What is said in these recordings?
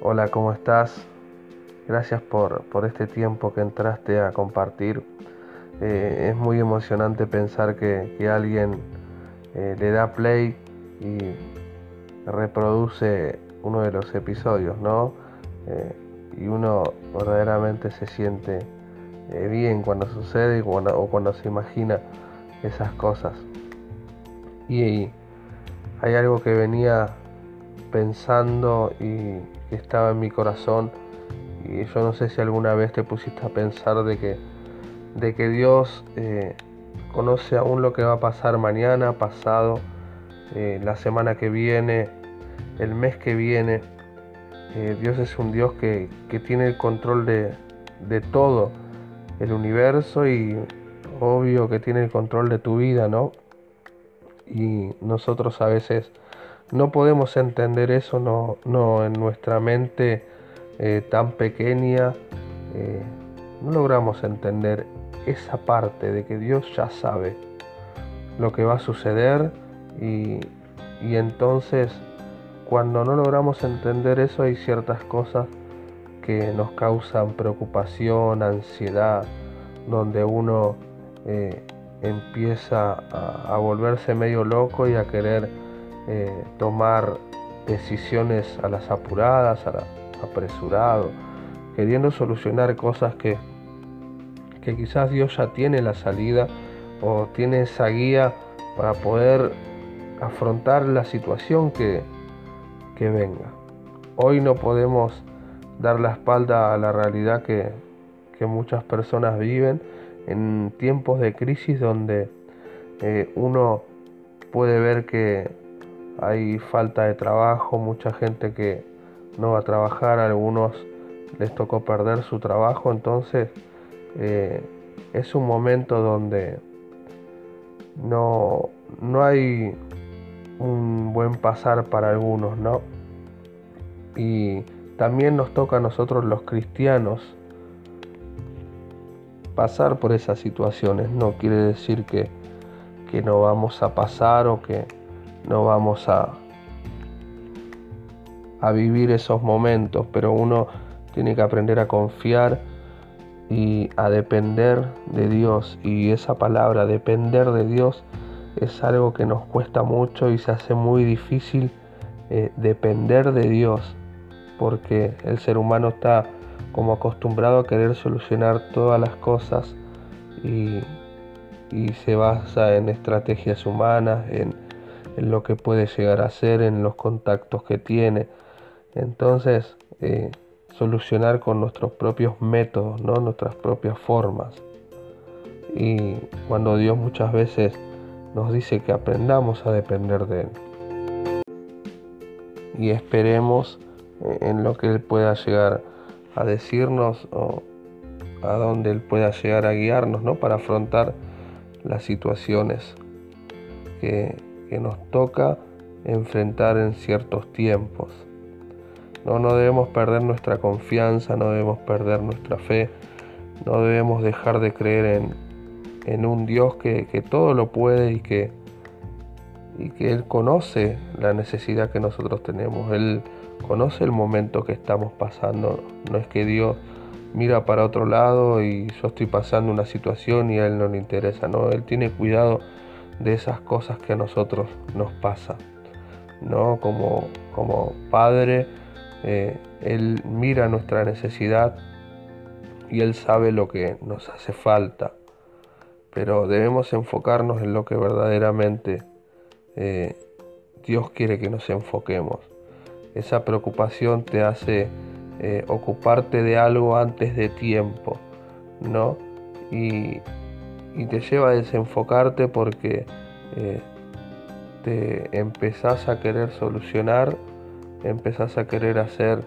Hola, ¿cómo estás? Gracias por, este tiempo que entraste a compartir. Eh, es muy emocionante pensar que, alguien eh, le da play y reproduce uno de los episodios, ¿no? Eh, y uno verdaderamente se siente bien cuando sucede o cuando se imagina esas cosas. Y hay algo que venía pensando y que estaba en mi corazón y yo no sé si alguna vez te pusiste a pensar de que, de que Dios eh, conoce aún lo que va a pasar mañana, pasado, eh, la semana que viene, el mes que viene. Eh, Dios es un Dios que, tiene el control de, de, todo el universo y obvio que tiene el control de tu vida, ¿no? Y nosotros a veces no podemos entender eso, no, no en nuestra mente eh, tan pequeña, eh, no logramos entender esa parte de que Dios ya sabe lo que va a suceder y, y entonces cuando no logramos entender eso hay ciertas cosas que nos causan preocupación, ansiedad, donde uno eh, empieza a, a, volverse medio loco y a querer eh, tomar decisiones a las apuradas, a apresurado, queriendo solucionar cosas que, que quizás Dios ya tiene la salida o tiene esa guía para poder afrontar la situación que, que venga. Hoy no podemos dar la espalda a la realidad que, que muchas personas viven en tiempos de crisis donde eh, uno puede ver que hay falta de trabajo, mucha gente que no va a trabajar, a algunos les tocó perder su trabajo, entonces eh, es un momento donde no, no hay un buen pasar para algunos, ¿no? Y también nos toca a nosotros los cristianos pasar por esas situaciones, no quiere decir que, que no vamos a pasar o que no vamos a, a vivir esos momentos, pero uno tiene que aprender a confiar y a depender de Dios. Y esa palabra, depender de Dios, es algo que nos cuesta mucho y se hace muy difícil eh, depender de Dios, porque el ser humano está como acostumbrado a querer solucionar todas las cosas y, y se basa en estrategias humanas, en, en lo que puede llegar a ser, en los contactos que tiene. Entonces, eh, solucionar con nuestros propios métodos, ¿no? nuestras propias formas. Y cuando Dios muchas veces nos dice que aprendamos a depender de Él. Y esperemos eh, en lo que Él pueda llegar a decirnos o a donde Él pueda llegar a guiarnos, ¿no? Para afrontar las situaciones que, que nos toca enfrentar en ciertos tiempos. No, no debemos perder nuestra confianza, no debemos perder nuestra fe, no debemos dejar de creer en, en un Dios que, que, todo lo puede y que, y que Él conoce la necesidad que nosotros tenemos. Él conoce el momento que estamos pasando. No es que Dios mira para otro lado y yo estoy pasando una situación y a Él no le interesa. No, Él tiene cuidado de esas cosas que a nosotros nos pasa. ¿no? Como, como padre, eh, Él mira nuestra necesidad y Él sabe lo que nos hace falta. Pero debemos enfocarnos en lo que verdaderamente eh, Dios quiere que nos enfoquemos. Esa preocupación te hace eh, ocuparte de algo antes de tiempo, ¿no? Y, y te lleva a desenfocarte porque eh, te empezás a querer solucionar, empezás a querer hacer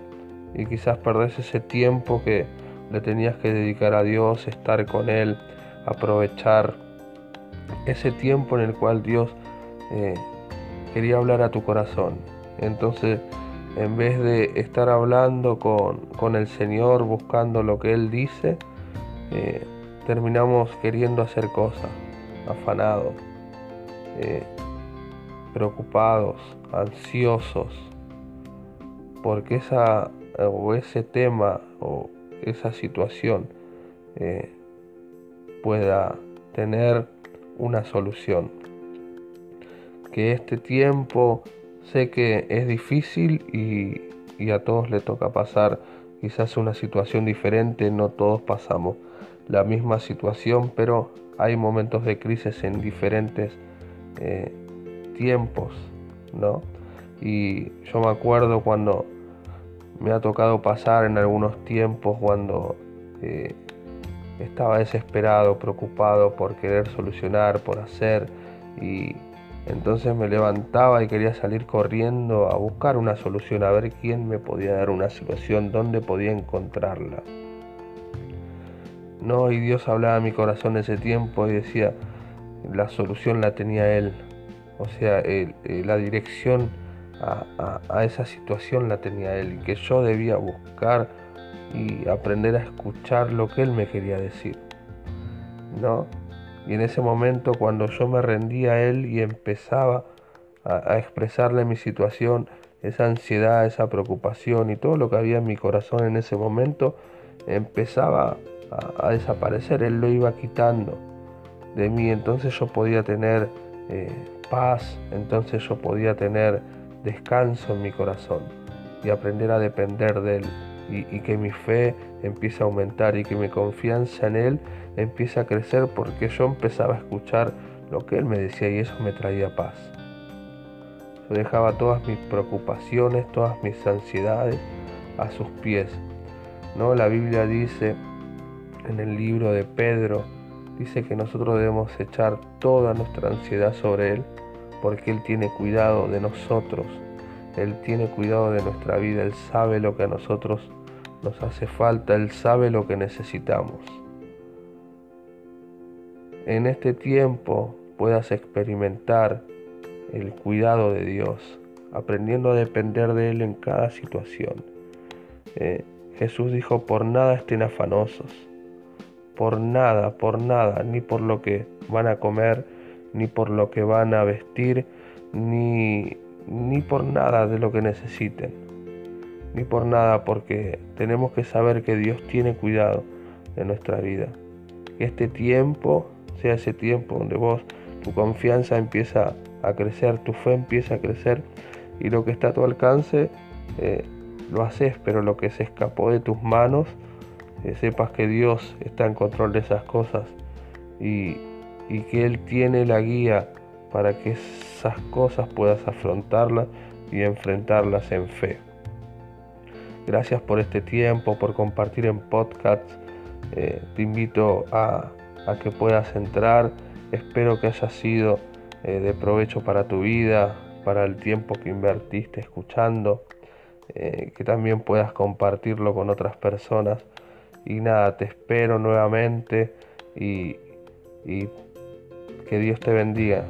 y quizás perdés ese tiempo que le tenías que dedicar a Dios, estar con Él, aprovechar ese tiempo en el cual Dios eh, quería hablar a tu corazón. Entonces, en vez de estar hablando con, con el Señor, buscando lo que Él dice, eh, terminamos queriendo hacer cosas, afanados, eh, preocupados, ansiosos, porque esa o ese tema o esa situación eh, pueda tener una solución. Que este tiempo sé que es difícil y, y a todos le toca pasar quizás una situación diferente, no todos pasamos la misma situación, pero hay momentos de crisis en diferentes eh, tiempos, ¿no? Y yo me acuerdo cuando me ha tocado pasar en algunos tiempos cuando eh, estaba desesperado, preocupado por querer solucionar, por hacer, y entonces me levantaba y quería salir corriendo a buscar una solución, a ver quién me podía dar una solución, dónde podía encontrarla. No, y Dios hablaba a mi corazón ese tiempo y decía, la solución la tenía Él. O sea, la dirección a, esa situación la tenía Él y que yo debía buscar y aprender a escuchar lo que Él me quería decir. ¿No? Y en ese momento cuando yo me rendía a Él y empezaba a, a expresarle mi situación, esa ansiedad, esa preocupación y todo lo que había en mi corazón en ese momento, empezaba a, desaparecer, Él lo iba quitando de mí, entonces yo podía tener eh, paz, entonces yo podía tener descanso en mi corazón y aprender a depender de Él y, que mi fe empiece a aumentar y que mi confianza en Él empiece a crecer porque yo empezaba a escuchar lo que Él me decía y eso me traía paz. Yo dejaba todas mis preocupaciones, todas mis ansiedades a sus pies. ¿no? La Biblia dice en el libro de Pedro dice que nosotros debemos echar toda nuestra ansiedad sobre Él porque Él tiene cuidado de nosotros, Él tiene cuidado de nuestra vida, Él sabe lo que a nosotros nos hace falta, Él sabe lo que necesitamos. En este tiempo puedas experimentar el cuidado de Dios, aprendiendo a depender de Él en cada situación. Eh, Jesús dijo, por nada estén afanosos por nada, por nada, ni por lo que van a comer, ni por lo que van a vestir, ni, ni por nada de lo que necesiten, ni por nada, porque tenemos que saber que Dios tiene cuidado de nuestra vida. Que este tiempo sea ese tiempo donde vos, tu confianza empieza a crecer, tu fe empieza a crecer y lo que está a tu alcance eh, lo haces, pero lo que se escapó de tus manos, eh, sepas que Dios está en control de esas cosas y, que Él tiene la guía para que esas cosas puedas afrontarlas y enfrentarlas en fe. Gracias por este tiempo, por compartir en podcast. Eh, te invito a, que puedas entrar. Espero que haya sido eh, de provecho para tu vida, para el tiempo que invertiste escuchando, que también puedas compartirlo con otras personas y nada, te espero nuevamente y, y que Dios te bendiga.